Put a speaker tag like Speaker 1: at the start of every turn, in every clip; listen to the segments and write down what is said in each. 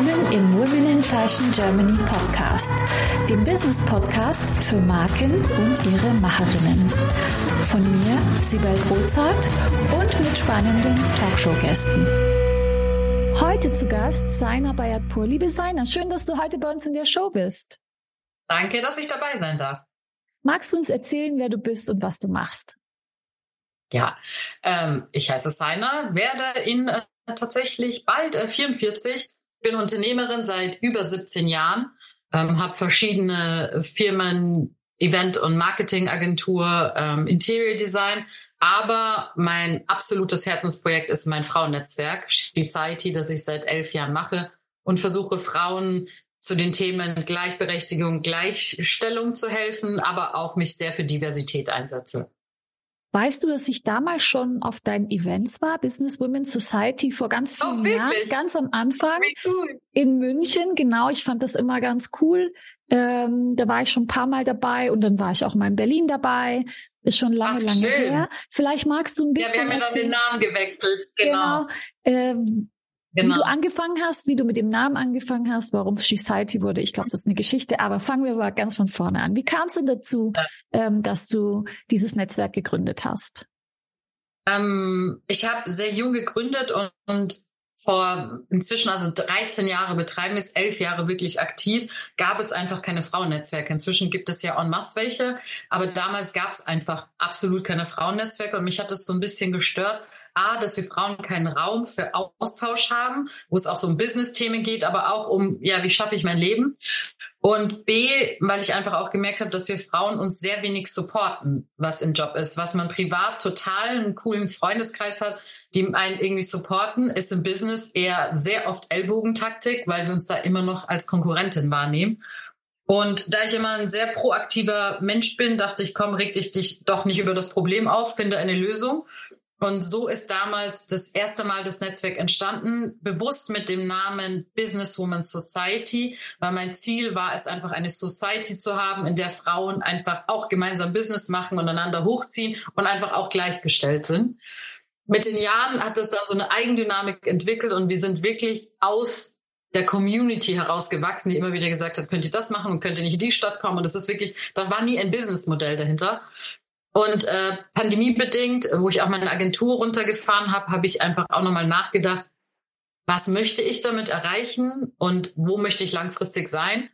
Speaker 1: willkommen im Women in Fashion Germany Podcast, dem Business Podcast für Marken und ihre Macherinnen. Von mir, Sibel Rozart und mit spannenden Talkshow-Gästen. Heute zu Gast Saina Bayatpur. Liebe Saina, schön, dass du heute bei uns in der Show bist.
Speaker 2: Danke, dass ich dabei sein darf.
Speaker 1: Magst du uns erzählen, wer du bist und was du machst?
Speaker 2: Ja, ähm, ich heiße Saina, werde in äh, tatsächlich bald äh, 44, bin Unternehmerin seit über 17 Jahren, ähm, habe verschiedene Firmen, Event- und Marketingagentur, ähm, Interior Design, aber mein absolutes Herzensprojekt ist mein Frauennetzwerk, Society, das ich seit elf Jahren mache und versuche Frauen zu den Themen Gleichberechtigung, Gleichstellung zu helfen, aber auch mich sehr für Diversität einsetze.
Speaker 1: Weißt du, dass ich damals schon auf deinen Events war, Business Women Society, vor ganz vielen oh, Jahren, ganz am Anfang cool. in München. Genau, ich fand das immer ganz cool. Ähm, da war ich schon ein paar Mal dabei und dann war ich auch mal in Berlin dabei. Ist schon lange, Ach, lange schön. her. Vielleicht magst du ein bisschen.
Speaker 2: Ja, wir haben ja dann den Namen gewechselt. Genau. genau.
Speaker 1: Ähm, Genau. Wie du genau. angefangen hast, wie du mit dem Namen angefangen hast, warum Society wurde, ich glaube, das ist eine Geschichte, aber fangen wir mal ganz von vorne an. Wie kam es denn dazu, ähm, dass du dieses Netzwerk gegründet hast?
Speaker 2: Ähm, ich habe sehr jung gegründet und, und vor inzwischen also 13 Jahre betreiben ist, elf Jahre wirklich aktiv, gab es einfach keine Frauennetzwerke. Inzwischen gibt es ja en masse welche, aber damals gab es einfach absolut keine Frauennetzwerke und mich hat das so ein bisschen gestört, A, dass wir Frauen keinen Raum für Austausch haben, wo es auch so um Business-Themen geht, aber auch um, ja, wie schaffe ich mein Leben? Und B, weil ich einfach auch gemerkt habe, dass wir Frauen uns sehr wenig supporten, was im Job ist. Was man privat total einen coolen Freundeskreis hat, die einen irgendwie supporten, ist im Business eher sehr oft Ellbogentaktik, weil wir uns da immer noch als Konkurrentin wahrnehmen. Und da ich immer ein sehr proaktiver Mensch bin, dachte ich, komm, reg dich, doch nicht über das Problem auf, finde eine Lösung. Und so ist damals das erste Mal das Netzwerk entstanden, bewusst mit dem Namen Businesswoman Society, weil mein Ziel war es einfach eine Society zu haben, in der Frauen einfach auch gemeinsam Business machen und einander hochziehen und einfach auch gleichgestellt sind. Mit den Jahren hat es dann so eine Eigendynamik entwickelt und wir sind wirklich aus der Community herausgewachsen, die immer wieder gesagt hat, könnt ihr das machen und könnt ihr nicht in die Stadt kommen. Und das ist wirklich, da war nie ein Businessmodell dahinter. Und äh, pandemiebedingt, wo ich auch meine Agentur runtergefahren habe, habe ich einfach auch nochmal nachgedacht, was möchte ich damit erreichen und wo möchte ich langfristig sein?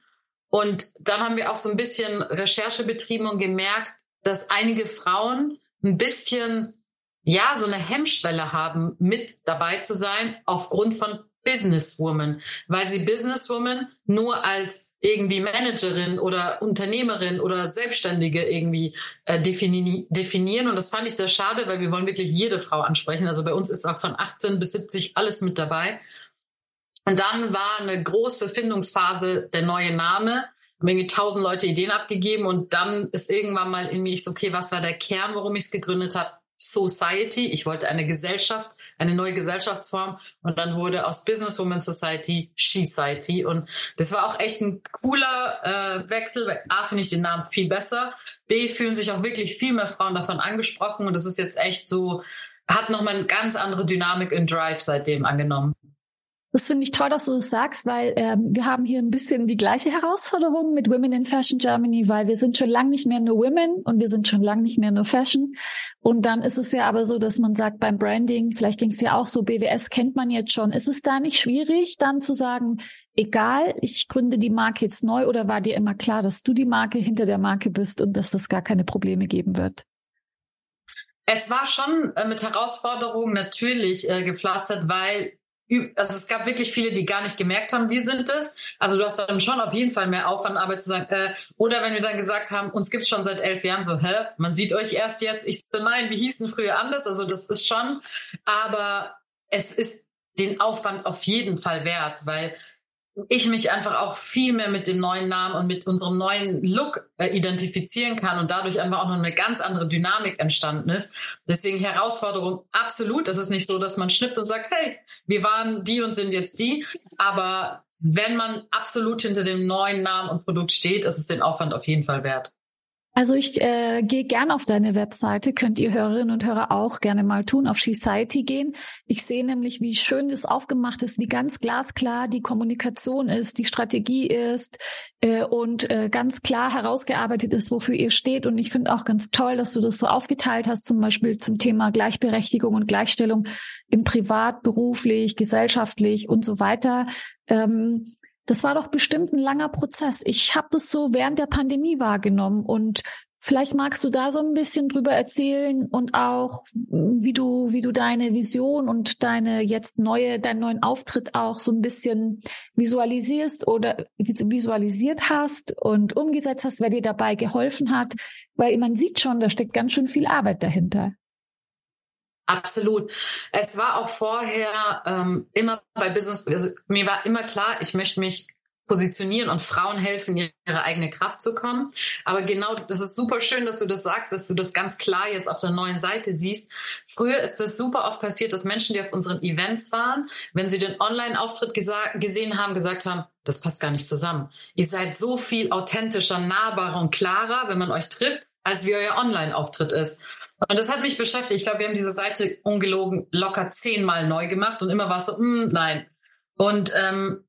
Speaker 2: Und dann haben wir auch so ein bisschen Recherche betrieben und gemerkt, dass einige Frauen ein bisschen, ja, so eine Hemmschwelle haben, mit dabei zu sein, aufgrund von Businesswoman, weil sie Businesswoman nur als irgendwie Managerin oder Unternehmerin oder Selbstständige irgendwie äh, defini definieren. Und das fand ich sehr schade, weil wir wollen wirklich jede Frau ansprechen. Also bei uns ist auch von 18 bis 70 alles mit dabei. Und dann war eine große Findungsphase der neue Name. Haben irgendwie tausend Leute Ideen abgegeben und dann ist irgendwann mal in mir ich so, okay, was war der Kern, warum ich es gegründet habe? Society. Ich wollte eine Gesellschaft, eine neue Gesellschaftsform. Und dann wurde aus Businesswoman Society She-Society. Und das war auch echt ein cooler äh, Wechsel. Weil A, finde ich den Namen viel besser. B, fühlen sich auch wirklich viel mehr Frauen davon angesprochen. Und das ist jetzt echt so, hat nochmal eine ganz andere Dynamik in Drive seitdem angenommen.
Speaker 1: Das finde ich toll, dass du das sagst, weil ähm, wir haben hier ein bisschen die gleiche Herausforderung mit Women in Fashion Germany, weil wir sind schon lange nicht mehr nur Women und wir sind schon lange nicht mehr nur Fashion. Und dann ist es ja aber so, dass man sagt beim Branding, vielleicht ging es ja auch so, BWS kennt man jetzt schon. Ist es da nicht schwierig, dann zu sagen, egal, ich gründe die Marke jetzt neu oder war dir immer klar, dass du die Marke hinter der Marke bist und dass das gar keine Probleme geben wird?
Speaker 2: Es war schon äh, mit Herausforderungen natürlich äh, gepflastert, weil also es gab wirklich viele, die gar nicht gemerkt haben, wir sind es. Also du hast dann schon auf jeden Fall mehr Aufwand, Arbeit zu sagen. Äh, oder wenn wir dann gesagt haben, uns gibt's schon seit elf Jahren, so, hä, man sieht euch erst jetzt. Ich so, nein, wir hießen früher anders. Also das ist schon, aber es ist den Aufwand auf jeden Fall wert, weil ich mich einfach auch viel mehr mit dem neuen Namen und mit unserem neuen Look äh, identifizieren kann und dadurch einfach auch noch eine ganz andere Dynamik entstanden ist. Deswegen Herausforderung absolut. Es ist nicht so, dass man schnippt und sagt, hey, wir waren die und sind jetzt die. Aber wenn man absolut hinter dem neuen Namen und Produkt steht, ist es den Aufwand auf jeden Fall wert.
Speaker 1: Also ich äh, gehe gern auf deine Webseite, könnt ihr Hörerinnen und Hörer auch gerne mal tun, auf Society gehen. Ich sehe nämlich, wie schön das aufgemacht ist, wie ganz glasklar die Kommunikation ist, die Strategie ist äh, und äh, ganz klar herausgearbeitet ist, wofür ihr steht. Und ich finde auch ganz toll, dass du das so aufgeteilt hast, zum Beispiel zum Thema Gleichberechtigung und Gleichstellung im Privat, beruflich, gesellschaftlich und so weiter. Ähm, das war doch bestimmt ein langer Prozess. Ich habe das so während der Pandemie wahrgenommen und vielleicht magst du da so ein bisschen drüber erzählen und auch wie du wie du deine Vision und deine jetzt neue deinen neuen Auftritt auch so ein bisschen visualisierst oder visualisiert hast und umgesetzt hast, wer dir dabei geholfen hat, weil man sieht schon, da steckt ganz schön viel Arbeit dahinter.
Speaker 2: Absolut. Es war auch vorher ähm, immer bei Business, also mir war immer klar, ich möchte mich positionieren und Frauen helfen, ihre eigene Kraft zu kommen. Aber genau, das ist super schön, dass du das sagst, dass du das ganz klar jetzt auf der neuen Seite siehst. Früher ist das super oft passiert, dass Menschen, die auf unseren Events waren, wenn sie den Online-Auftritt gesehen haben, gesagt haben, das passt gar nicht zusammen. Ihr seid so viel authentischer, nahbarer und klarer, wenn man euch trifft, als wie euer Online-Auftritt ist. Und das hat mich beschäftigt. Ich glaube, wir haben diese Seite ungelogen locker zehnmal neu gemacht und immer war es so, mm, nein. Und ähm,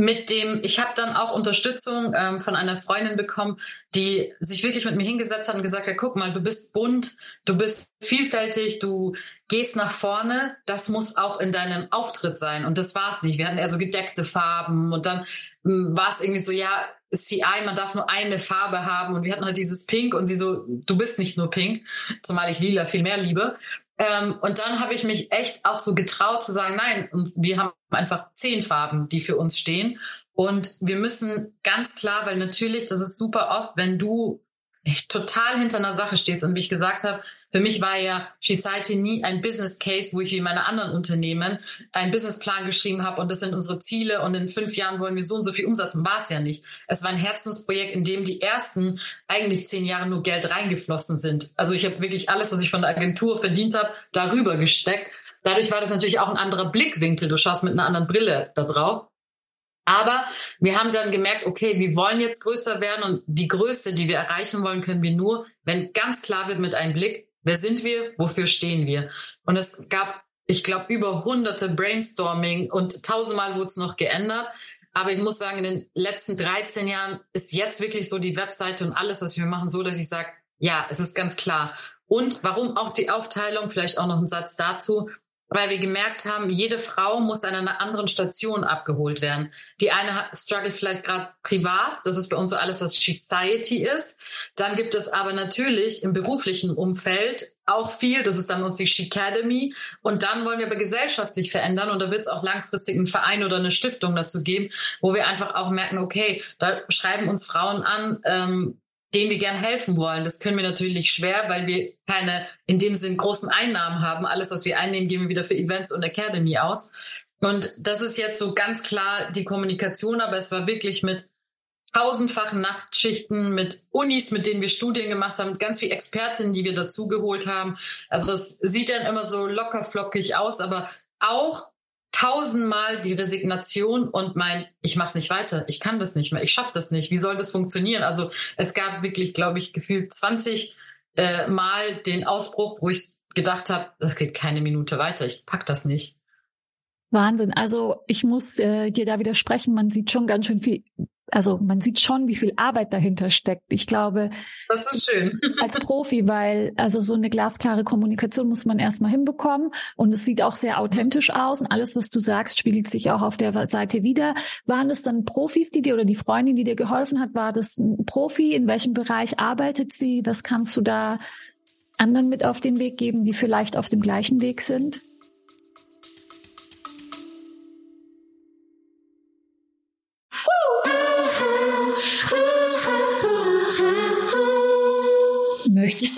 Speaker 2: mit dem, ich habe dann auch Unterstützung ähm, von einer Freundin bekommen, die sich wirklich mit mir hingesetzt hat und gesagt hat, guck mal, du bist bunt, du bist vielfältig, du gehst nach vorne, das muss auch in deinem Auftritt sein. Und das war es nicht. Wir hatten eher so gedeckte Farben und dann ähm, war es irgendwie so, ja, CI, man darf nur eine Farbe haben und wir hatten halt dieses Pink und sie so, du bist nicht nur Pink, zumal ich Lila viel mehr liebe. Ähm, und dann habe ich mich echt auch so getraut zu sagen, nein, wir haben einfach zehn Farben, die für uns stehen. Und wir müssen ganz klar, weil natürlich, das ist super oft, wenn du total hinter einer Sache stehst und wie ich gesagt habe, für mich war ja Society nie ein Business Case, wo ich wie meine anderen Unternehmen einen Businessplan geschrieben habe und das sind unsere Ziele und in fünf Jahren wollen wir so und so viel Umsatz war es ja nicht. Es war ein Herzensprojekt, in dem die ersten eigentlich zehn Jahre nur Geld reingeflossen sind. Also ich habe wirklich alles, was ich von der Agentur verdient habe, darüber gesteckt. Dadurch war das natürlich auch ein anderer Blickwinkel. Du schaust mit einer anderen Brille da drauf. Aber wir haben dann gemerkt, okay, wir wollen jetzt größer werden und die Größe, die wir erreichen wollen, können wir nur, wenn ganz klar wird mit einem Blick, Wer sind wir? Wofür stehen wir? Und es gab, ich glaube, über hunderte Brainstorming und tausendmal wurde es noch geändert. Aber ich muss sagen, in den letzten 13 Jahren ist jetzt wirklich so die Webseite und alles, was wir machen, so, dass ich sage, ja, es ist ganz klar. Und warum auch die Aufteilung? Vielleicht auch noch ein Satz dazu weil wir gemerkt haben, jede Frau muss an einer anderen Station abgeholt werden. Die eine struggelt vielleicht gerade privat, das ist bei uns so alles, was Society ist. Dann gibt es aber natürlich im beruflichen Umfeld auch viel, das ist dann uns die Academy. Und dann wollen wir aber gesellschaftlich verändern und da wird es auch langfristig einen Verein oder eine Stiftung dazu geben, wo wir einfach auch merken, okay, da schreiben uns Frauen an, ähm, denen wir gern helfen wollen. Das können wir natürlich schwer, weil wir keine in dem Sinn großen Einnahmen haben. Alles, was wir einnehmen, geben wir wieder für Events und Academy aus. Und das ist jetzt so ganz klar die Kommunikation, aber es war wirklich mit tausendfachen Nachtschichten, mit Unis, mit denen wir Studien gemacht haben, mit ganz viel Expertinnen, die wir dazugeholt haben. Also es sieht dann immer so locker flockig aus, aber auch tausendmal die Resignation und mein, ich mache nicht weiter, ich kann das nicht mehr, ich schaffe das nicht, wie soll das funktionieren? Also es gab wirklich, glaube ich, gefühlt 20 äh, Mal den Ausbruch, wo ich gedacht habe, das geht keine Minute weiter, ich pack das nicht.
Speaker 1: Wahnsinn. Also ich muss äh, dir da widersprechen, man sieht schon ganz schön viel also man sieht schon, wie viel Arbeit dahinter steckt. Ich glaube,
Speaker 2: das ist schön.
Speaker 1: als Profi, weil also so eine glasklare Kommunikation muss man erstmal hinbekommen und es sieht auch sehr authentisch aus und alles, was du sagst, spiegelt sich auch auf der Seite wieder. Waren es dann Profis, die dir oder die Freundin, die dir geholfen hat, war das ein Profi? In welchem Bereich arbeitet sie? Was kannst du da anderen mit auf den Weg geben, die vielleicht auf dem gleichen Weg sind?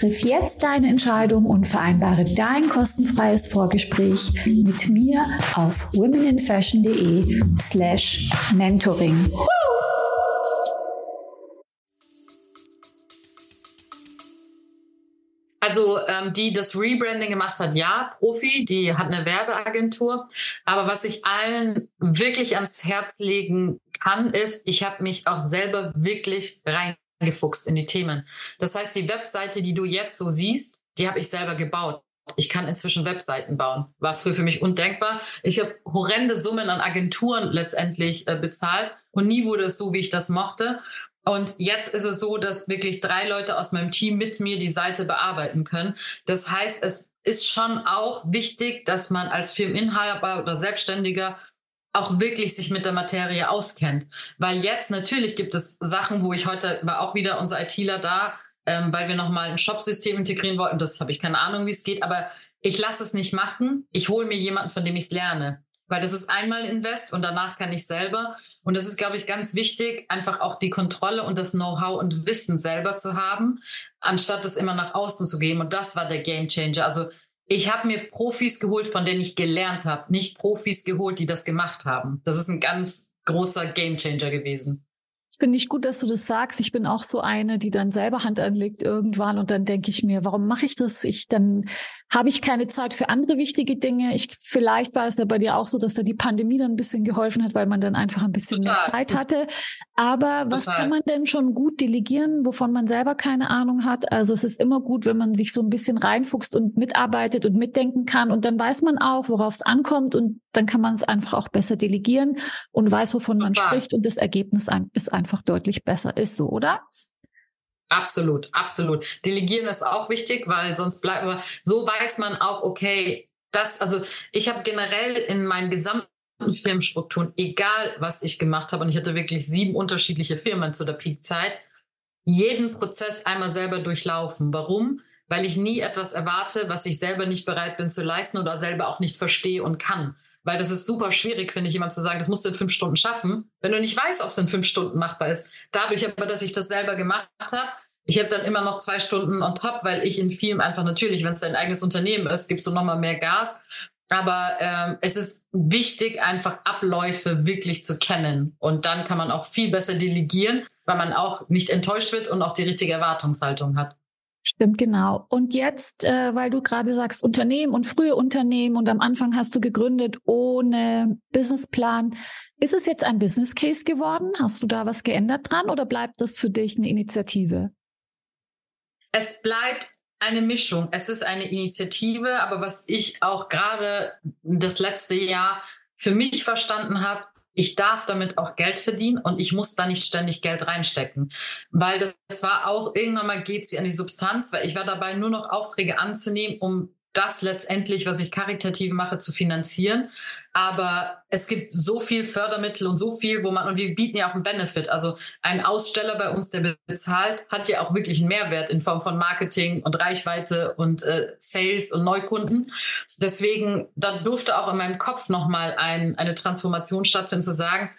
Speaker 1: Triff jetzt deine Entscheidung und vereinbare dein kostenfreies Vorgespräch mit mir auf womeninfashion.de slash mentoring.
Speaker 2: Also ähm, die das Rebranding gemacht hat, ja, Profi, die hat eine Werbeagentur. Aber was ich allen wirklich ans Herz legen kann, ist, ich habe mich auch selber wirklich reingefuchst in die Themen. Das heißt, die Webseite, die du jetzt so siehst, die habe ich selber gebaut. Ich kann inzwischen Webseiten bauen. War früher für mich undenkbar. Ich habe horrende Summen an Agenturen letztendlich äh, bezahlt und nie wurde es so, wie ich das mochte. Und jetzt ist es so, dass wirklich drei Leute aus meinem Team mit mir die Seite bearbeiten können. Das heißt, es ist schon auch wichtig, dass man als Firmeninhaber oder Selbstständiger auch wirklich sich mit der Materie auskennt. Weil jetzt natürlich gibt es Sachen, wo ich heute war auch wieder unser ITler da, ähm, weil wir nochmal ein Shop-System integrieren wollten. Das habe ich keine Ahnung, wie es geht, aber ich lasse es nicht machen. Ich hole mir jemanden, von dem ich es lerne. Weil das ist einmal Invest und danach kann ich selber. Und das ist, glaube ich, ganz wichtig, einfach auch die Kontrolle und das Know-how und Wissen selber zu haben, anstatt es immer nach außen zu geben. Und das war der Game Changer. Also ich habe mir Profis geholt, von denen ich gelernt habe, nicht Profis geholt, die das gemacht haben. Das ist ein ganz großer Game Changer gewesen.
Speaker 1: Das finde ich gut, dass du das sagst. Ich bin auch so eine, die dann selber Hand anlegt irgendwann und dann denke ich mir, warum mache ich das? Ich dann habe ich keine Zeit für andere wichtige Dinge. Ich vielleicht war es ja bei dir auch so, dass da die Pandemie dann ein bisschen geholfen hat, weil man dann einfach ein bisschen Total. mehr Zeit hatte. Aber Total. was kann man denn schon gut delegieren, wovon man selber keine Ahnung hat? Also es ist immer gut, wenn man sich so ein bisschen reinfuchst und mitarbeitet und mitdenken kann und dann weiß man auch, worauf es ankommt und dann kann man es einfach auch besser delegieren und weiß, wovon Total. man spricht und das Ergebnis ist einfach deutlich besser. Ist so, oder?
Speaker 2: Absolut, absolut. Delegieren ist auch wichtig, weil sonst bleibt man, so weiß man auch, okay, das, also ich habe generell in meinen gesamten Firmenstrukturen, egal was ich gemacht habe, und ich hatte wirklich sieben unterschiedliche Firmen zu der Peakzeit, jeden Prozess einmal selber durchlaufen. Warum? Weil ich nie etwas erwarte, was ich selber nicht bereit bin zu leisten oder selber auch nicht verstehe und kann. Weil das ist super schwierig, finde ich, jemand zu sagen, das musst du in fünf Stunden schaffen, wenn du nicht weißt, ob es in fünf Stunden machbar ist. Dadurch aber, dass ich das selber gemacht habe, ich habe dann immer noch zwei Stunden on top, weil ich in Film einfach natürlich, wenn es dein eigenes Unternehmen ist, gibst du nochmal mehr Gas. Aber ähm, es ist wichtig, einfach Abläufe wirklich zu kennen. Und dann kann man auch viel besser delegieren, weil man auch nicht enttäuscht wird und auch die richtige Erwartungshaltung hat.
Speaker 1: Stimmt, genau. Und jetzt, äh, weil du gerade sagst, Unternehmen und frühe Unternehmen und am Anfang hast du gegründet ohne Businessplan. Ist es jetzt ein Business Case geworden? Hast du da was geändert dran oder bleibt das für dich eine Initiative?
Speaker 2: Es bleibt eine Mischung. Es ist eine Initiative, aber was ich auch gerade das letzte Jahr für mich verstanden habe, ich darf damit auch Geld verdienen und ich muss da nicht ständig Geld reinstecken. Weil das, das war auch, irgendwann mal geht sie an die Substanz, weil ich war dabei, nur noch Aufträge anzunehmen, um das letztendlich, was ich karitativ mache, zu finanzieren. Aber es gibt so viel Fördermittel und so viel, wo man, und wir bieten ja auch einen Benefit. Also ein Aussteller bei uns, der bezahlt, hat ja auch wirklich einen Mehrwert in Form von Marketing und Reichweite und äh, Sales und Neukunden. Deswegen, da durfte auch in meinem Kopf nochmal ein, eine Transformation stattfinden, zu sagen,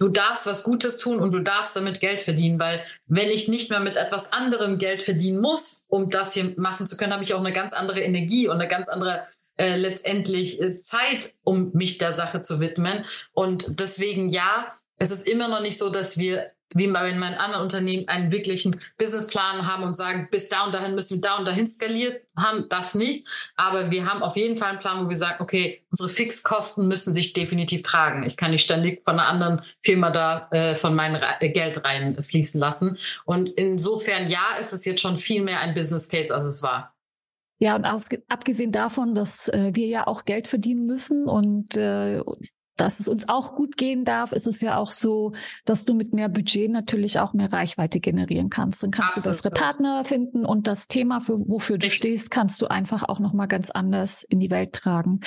Speaker 2: du darfst was Gutes tun und du darfst damit Geld verdienen, weil wenn ich nicht mehr mit etwas anderem Geld verdienen muss, um das hier machen zu können, habe ich auch eine ganz andere Energie und eine ganz andere äh, letztendlich äh, Zeit, um mich der Sache zu widmen. Und deswegen ja, es ist immer noch nicht so, dass wir wie bei meinen anderen Unternehmen einen wirklichen Businessplan haben und sagen, bis da und dahin müssen wir da und dahin skaliert haben, das nicht. Aber wir haben auf jeden Fall einen Plan, wo wir sagen, okay, unsere Fixkosten müssen sich definitiv tragen. Ich kann nicht ständig von einer anderen Firma da äh, von meinem äh, Geld reinfließen lassen. Und insofern, ja, ist es jetzt schon viel mehr ein Business Case, als es war.
Speaker 1: Ja, und abgesehen davon, dass äh, wir ja auch Geld verdienen müssen und äh, dass es uns auch gut gehen darf, ist es ja auch so, dass du mit mehr Budget natürlich auch mehr Reichweite generieren kannst. Dann kannst Absolut. du bessere Partner finden und das Thema, für, wofür du stehst, kannst du einfach auch nochmal ganz anders in die Welt tragen.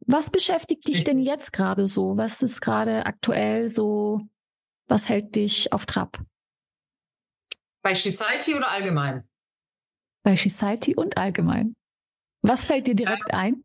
Speaker 1: Was beschäftigt dich denn jetzt gerade so? Was ist gerade aktuell so Was hält dich auf Trab?
Speaker 2: Bei Society oder allgemein?
Speaker 1: Bei Society und allgemein. Was fällt dir direkt ähm, ein?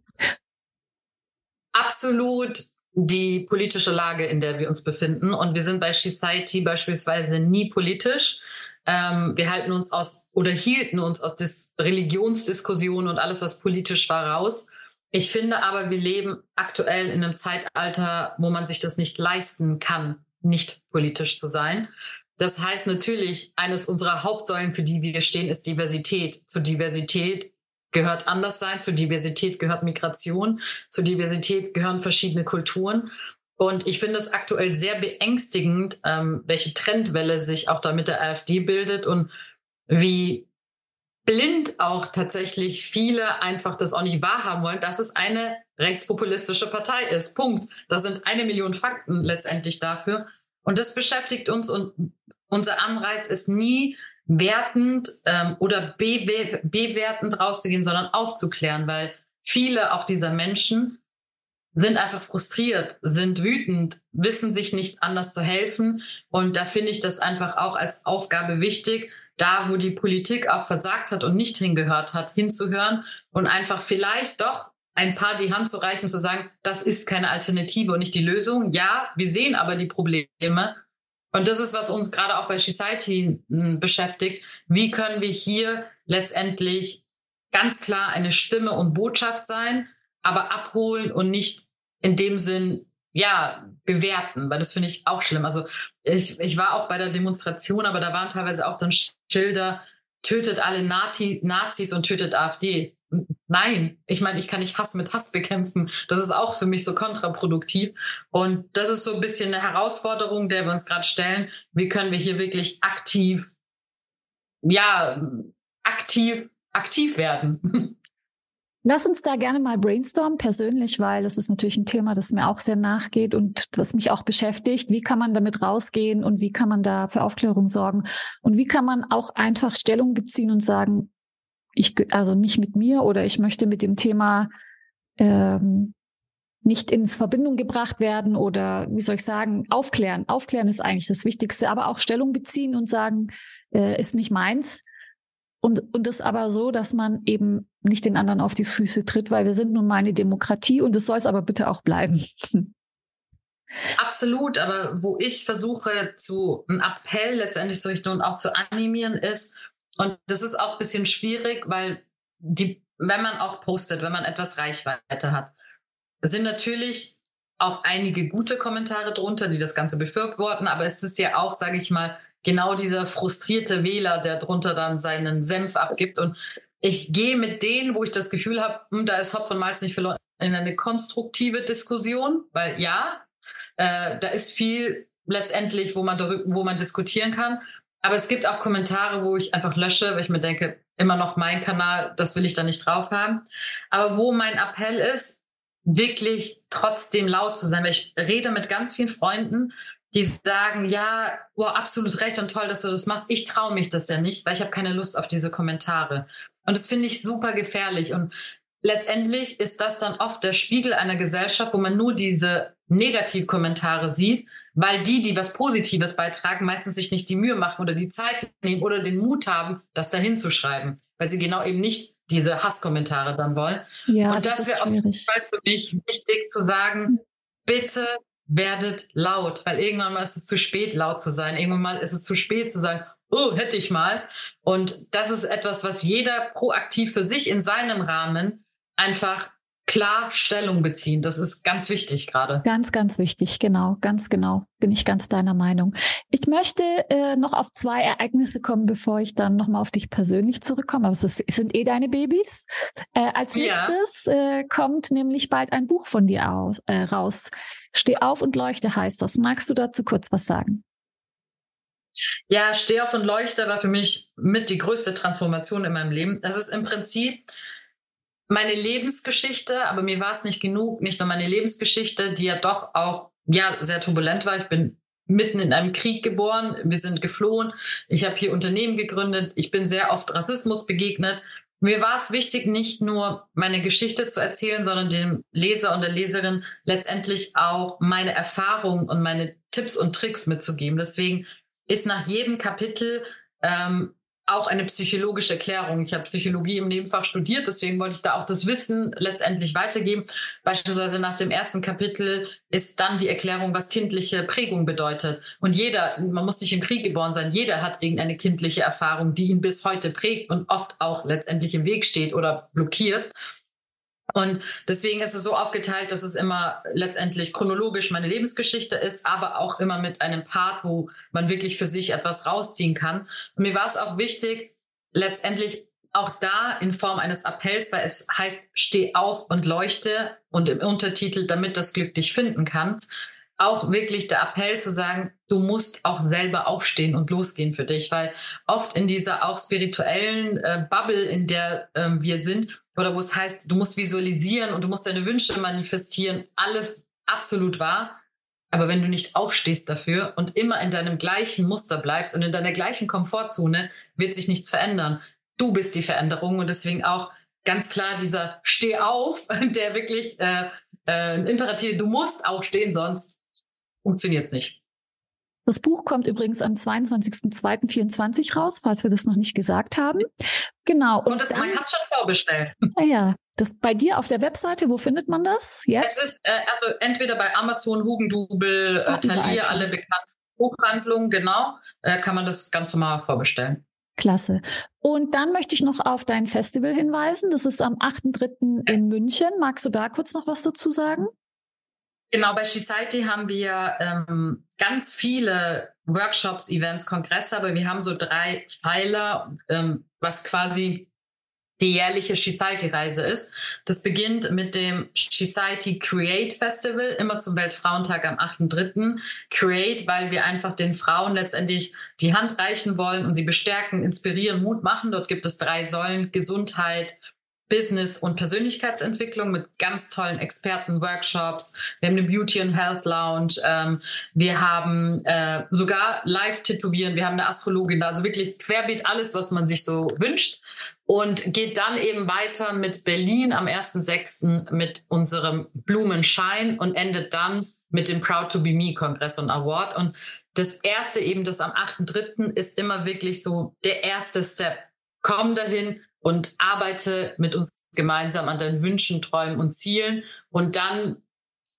Speaker 2: Absolut die politische Lage, in der wir uns befinden. Und wir sind bei Society beispielsweise nie politisch. Ähm, wir halten uns aus oder hielten uns aus Dis Religionsdiskussionen und alles, was politisch war, raus. Ich finde aber, wir leben aktuell in einem Zeitalter, wo man sich das nicht leisten kann, nicht politisch zu sein. Das heißt natürlich, eines unserer Hauptsäulen, für die wir stehen, ist Diversität. Zur Diversität gehört Anderssein, zur Diversität gehört Migration, zur Diversität gehören verschiedene Kulturen. Und ich finde es aktuell sehr beängstigend, ähm, welche Trendwelle sich auch da mit der AfD bildet und wie blind auch tatsächlich viele einfach das auch nicht wahrhaben wollen, dass es eine rechtspopulistische Partei ist. Punkt. Da sind eine Million Fakten letztendlich dafür. Und das beschäftigt uns und unser Anreiz ist nie wertend ähm, oder bewer bewertend rauszugehen, sondern aufzuklären, weil viele auch dieser Menschen sind einfach frustriert, sind wütend, wissen sich nicht anders zu helfen. Und da finde ich das einfach auch als Aufgabe wichtig, da wo die Politik auch versagt hat und nicht hingehört hat, hinzuhören und einfach vielleicht doch ein paar die Hand zu reichen zu sagen, das ist keine Alternative und nicht die Lösung. Ja, wir sehen aber die Probleme. Und das ist, was uns gerade auch bei Society hm, beschäftigt. Wie können wir hier letztendlich ganz klar eine Stimme und Botschaft sein, aber abholen und nicht in dem Sinn, ja, bewerten, weil das finde ich auch schlimm. Also ich, ich war auch bei der Demonstration, aber da waren teilweise auch dann Schilder, tötet alle Nazi, Nazis und tötet AfD. Nein, ich meine, ich kann nicht Hass mit Hass bekämpfen. Das ist auch für mich so kontraproduktiv. Und das ist so ein bisschen eine Herausforderung, der wir uns gerade stellen. Wie können wir hier wirklich aktiv, ja, aktiv, aktiv werden?
Speaker 1: Lass uns da gerne mal brainstormen persönlich, weil das ist natürlich ein Thema, das mir auch sehr nachgeht und was mich auch beschäftigt. Wie kann man damit rausgehen und wie kann man da für Aufklärung sorgen? Und wie kann man auch einfach Stellung beziehen und sagen, ich, also nicht mit mir oder ich möchte mit dem Thema ähm, nicht in Verbindung gebracht werden oder wie soll ich sagen, aufklären. Aufklären ist eigentlich das Wichtigste, aber auch Stellung beziehen und sagen, äh, ist nicht meins. Und, und das aber so, dass man eben nicht den anderen auf die Füße tritt, weil wir sind nun mal eine Demokratie und es soll es aber bitte auch bleiben.
Speaker 2: Absolut, aber wo ich versuche, zu einen Appell letztendlich zu richten und auch zu animieren, ist, und das ist auch ein bisschen schwierig, weil die, wenn man auch postet, wenn man etwas Reichweite hat, sind natürlich auch einige gute Kommentare drunter, die das Ganze befürworten, aber es ist ja auch, sage ich mal, genau dieser frustrierte Wähler, der drunter dann seinen Senf abgibt. Und ich gehe mit denen, wo ich das Gefühl habe, hm, da ist Hopf und Malz nicht verloren, in eine konstruktive Diskussion, weil ja, äh, da ist viel letztendlich, wo man wo man diskutieren kann. Aber es gibt auch Kommentare, wo ich einfach lösche, weil ich mir denke, immer noch mein Kanal, das will ich da nicht drauf haben. Aber wo mein Appell ist, wirklich trotzdem laut zu sein, weil ich rede mit ganz vielen Freunden die sagen, ja, wow, absolut recht und toll, dass du das machst. Ich traue mich das ja nicht, weil ich habe keine Lust auf diese Kommentare. Und das finde ich super gefährlich. Und letztendlich ist das dann oft der Spiegel einer Gesellschaft, wo man nur diese Negativkommentare sieht, weil die, die was Positives beitragen, meistens sich nicht die Mühe machen oder die Zeit nehmen oder den Mut haben, das dahin zu schreiben, weil sie genau eben nicht diese Hasskommentare dann wollen. Ja, und das, das wäre auf jeden Fall für mich wichtig zu sagen, bitte werdet laut, weil irgendwann mal ist es zu spät, laut zu sein. Irgendwann mal ist es zu spät zu sagen, oh, hätte ich mal. Und das ist etwas, was jeder proaktiv für sich in seinem Rahmen einfach klar Stellung beziehen. Das ist ganz wichtig gerade.
Speaker 1: Ganz, ganz wichtig, genau, ganz genau. Bin ich ganz deiner Meinung. Ich möchte äh, noch auf zwei Ereignisse kommen, bevor ich dann nochmal auf dich persönlich zurückkomme. Aber es sind eh deine Babys. Äh, als nächstes ja. äh, kommt nämlich bald ein Buch von dir aus, äh, raus. Steh auf und leuchte heißt das. Magst du dazu kurz was sagen?
Speaker 2: Ja, Steh auf und leuchte war für mich mit die größte Transformation in meinem Leben. Das ist im Prinzip meine Lebensgeschichte, aber mir war es nicht genug, nicht nur meine Lebensgeschichte, die ja doch auch ja sehr turbulent war. Ich bin mitten in einem Krieg geboren, wir sind geflohen, ich habe hier Unternehmen gegründet, ich bin sehr oft Rassismus begegnet. Mir war es wichtig, nicht nur meine Geschichte zu erzählen, sondern dem Leser und der Leserin letztendlich auch meine Erfahrung und meine Tipps und Tricks mitzugeben. Deswegen ist nach jedem Kapitel ähm, auch eine psychologische Erklärung. Ich habe Psychologie im Nebenfach studiert, deswegen wollte ich da auch das Wissen letztendlich weitergeben. Beispielsweise nach dem ersten Kapitel ist dann die Erklärung, was kindliche Prägung bedeutet. Und jeder, man muss nicht im Krieg geboren sein, jeder hat irgendeine kindliche Erfahrung, die ihn bis heute prägt und oft auch letztendlich im Weg steht oder blockiert. Und deswegen ist es so aufgeteilt, dass es immer letztendlich chronologisch meine Lebensgeschichte ist, aber auch immer mit einem Part, wo man wirklich für sich etwas rausziehen kann. Und mir war es auch wichtig, letztendlich auch da in Form eines Appells, weil es heißt, steh auf und leuchte und im Untertitel, damit das Glück dich finden kann, auch wirklich der Appell zu sagen, du musst auch selber aufstehen und losgehen für dich, weil oft in dieser auch spirituellen äh, Bubble, in der ähm, wir sind, oder wo es heißt, du musst visualisieren und du musst deine Wünsche manifestieren, alles absolut wahr. Aber wenn du nicht aufstehst dafür und immer in deinem gleichen Muster bleibst und in deiner gleichen Komfortzone, wird sich nichts verändern. Du bist die Veränderung und deswegen auch ganz klar dieser Steh auf, der wirklich äh, äh, Imperativ, du musst aufstehen, sonst funktioniert es nicht.
Speaker 1: Das Buch kommt übrigens am 22.02.24 raus, falls wir das noch nicht gesagt haben. Genau.
Speaker 2: Und, und das, dann, man hat schon vorbestellt.
Speaker 1: Ah ja, das bei dir auf der Webseite, wo findet man das
Speaker 2: jetzt? Es ist äh, also entweder bei Amazon, Hugendubel, äh, Thalia, alle bekannten Buchhandlungen, genau, äh, kann man das ganz normal vorbestellen.
Speaker 1: Klasse. Und dann möchte ich noch auf dein Festival hinweisen. Das ist am 8.3. in München. Magst du da kurz noch was dazu sagen?
Speaker 2: Genau, bei Society haben wir ähm, ganz viele Workshops, Events, Kongresse, aber wir haben so drei Pfeiler, ähm, was quasi die jährliche Society-Reise ist. Das beginnt mit dem Society Create Festival, immer zum Weltfrauentag am 8.3. Create, weil wir einfach den Frauen letztendlich die Hand reichen wollen und sie bestärken, inspirieren, Mut machen. Dort gibt es drei Säulen, Gesundheit, Business- und Persönlichkeitsentwicklung mit ganz tollen Experten-Workshops. Wir haben eine Beauty and Health Lounge. Ähm, wir haben äh, sogar Live-Tätowieren. Wir haben eine Astrologin. Also wirklich querbeet alles, was man sich so wünscht. Und geht dann eben weiter mit Berlin am 1.6. mit unserem Blumenschein und endet dann mit dem Proud to be Me Kongress und Award. Und das erste eben, das am 8.3. ist immer wirklich so der erste Step. Komm dahin, und arbeite mit uns gemeinsam an deinen Wünschen, Träumen und Zielen. Und dann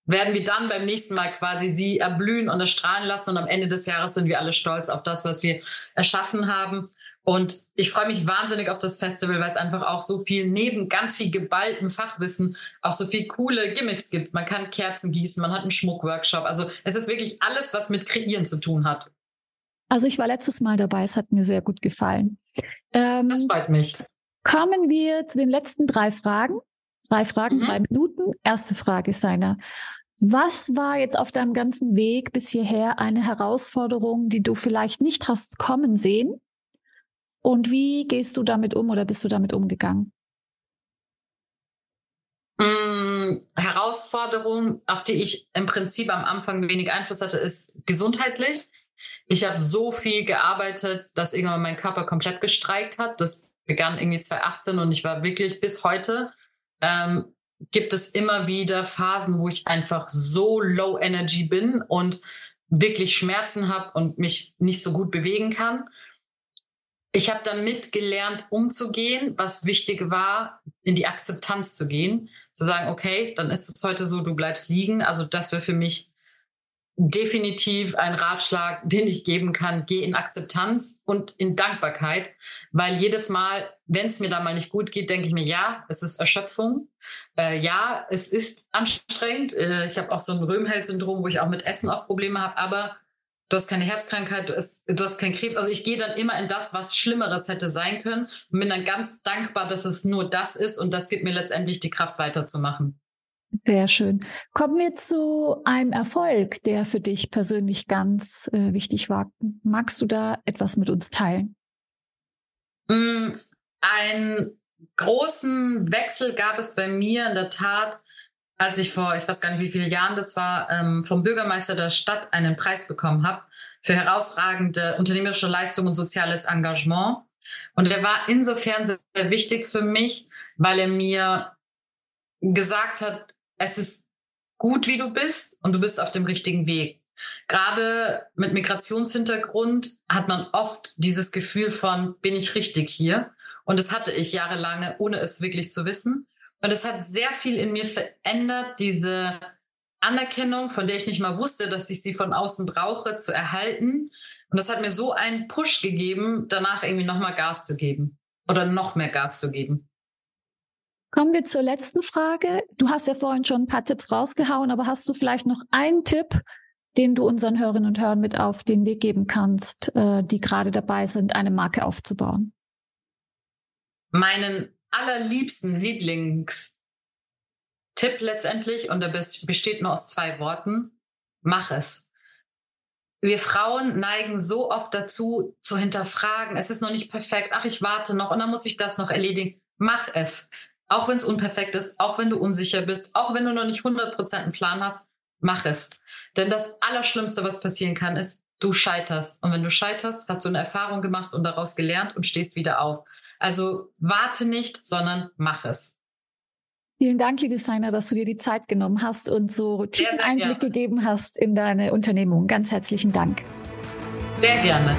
Speaker 2: werden wir dann beim nächsten Mal quasi sie erblühen und erstrahlen lassen. Und am Ende des Jahres sind wir alle stolz auf das, was wir erschaffen haben. Und ich freue mich wahnsinnig auf das Festival, weil es einfach auch so viel neben ganz viel geballtem Fachwissen auch so viel coole Gimmicks gibt. Man kann Kerzen gießen, man hat einen Schmuckworkshop. Also es ist wirklich alles, was mit Kreieren zu tun hat.
Speaker 1: Also ich war letztes Mal dabei, es hat mir sehr gut gefallen.
Speaker 2: Ähm, das freut mich.
Speaker 1: Kommen wir zu den letzten drei Fragen. Drei Fragen, mhm. drei Minuten. Erste Frage ist eine. Was war jetzt auf deinem ganzen Weg bis hierher eine Herausforderung, die du vielleicht nicht hast kommen sehen? Und wie gehst du damit um oder bist du damit umgegangen?
Speaker 2: Mm, Herausforderung, auf die ich im Prinzip am Anfang wenig Einfluss hatte, ist gesundheitlich. Ich habe so viel gearbeitet, dass irgendwann mein Körper komplett gestreikt hat. Das begann irgendwie 2018 und ich war wirklich bis heute, ähm, gibt es immer wieder Phasen, wo ich einfach so low energy bin und wirklich Schmerzen habe und mich nicht so gut bewegen kann. Ich habe damit gelernt, umzugehen, was wichtig war, in die Akzeptanz zu gehen, zu sagen, okay, dann ist es heute so, du bleibst liegen. Also das wäre für mich definitiv ein Ratschlag, den ich geben kann. Geh in Akzeptanz und in Dankbarkeit, weil jedes Mal, wenn es mir da mal nicht gut geht, denke ich mir, ja, es ist Erschöpfung. Äh, ja, es ist anstrengend. Äh, ich habe auch so ein Röhmheld-Syndrom, wo ich auch mit Essen oft Probleme habe, aber du hast keine Herzkrankheit, du hast, du hast keinen Krebs. Also ich gehe dann immer in das, was Schlimmeres hätte sein können und bin dann ganz dankbar, dass es nur das ist und das gibt mir letztendlich die Kraft weiterzumachen.
Speaker 1: Sehr schön. Kommen wir zu einem Erfolg, der für dich persönlich ganz äh, wichtig war. Magst du da etwas mit uns teilen?
Speaker 2: Mm, einen großen Wechsel gab es bei mir in der Tat, als ich vor, ich weiß gar nicht wie viele Jahren das war, ähm, vom Bürgermeister der Stadt einen Preis bekommen habe für herausragende unternehmerische Leistung und soziales Engagement. Und der war insofern sehr wichtig für mich, weil er mir gesagt hat, es ist gut, wie du bist und du bist auf dem richtigen Weg. Gerade mit Migrationshintergrund hat man oft dieses Gefühl von, bin ich richtig hier? Und das hatte ich jahrelang, ohne es wirklich zu wissen. Und es hat sehr viel in mir verändert, diese Anerkennung, von der ich nicht mal wusste, dass ich sie von außen brauche, zu erhalten. Und das hat mir so einen Push gegeben, danach irgendwie nochmal Gas zu geben oder noch mehr Gas zu geben.
Speaker 1: Kommen wir zur letzten Frage. Du hast ja vorhin schon ein paar Tipps rausgehauen, aber hast du vielleicht noch einen Tipp, den du unseren Hörerinnen und Hörern mit auf den Weg geben kannst, äh, die gerade dabei sind, eine Marke aufzubauen?
Speaker 2: Meinen allerliebsten Lieblingstipp letztendlich, und der besteht nur aus zwei Worten, mach es. Wir Frauen neigen so oft dazu, zu hinterfragen, es ist noch nicht perfekt, ach, ich warte noch und dann muss ich das noch erledigen. Mach es. Auch wenn es unperfekt ist, auch wenn du unsicher bist, auch wenn du noch nicht 100% einen Plan hast, mach es. Denn das Allerschlimmste, was passieren kann, ist, du scheiterst. Und wenn du scheiterst, hast du eine Erfahrung gemacht und daraus gelernt und stehst wieder auf. Also warte nicht, sondern mach es.
Speaker 1: Vielen Dank, liebe Seiner, dass du dir die Zeit genommen hast und so tiefen Einblick gerne. gegeben hast in deine Unternehmung. Ganz herzlichen Dank.
Speaker 2: Sehr gerne.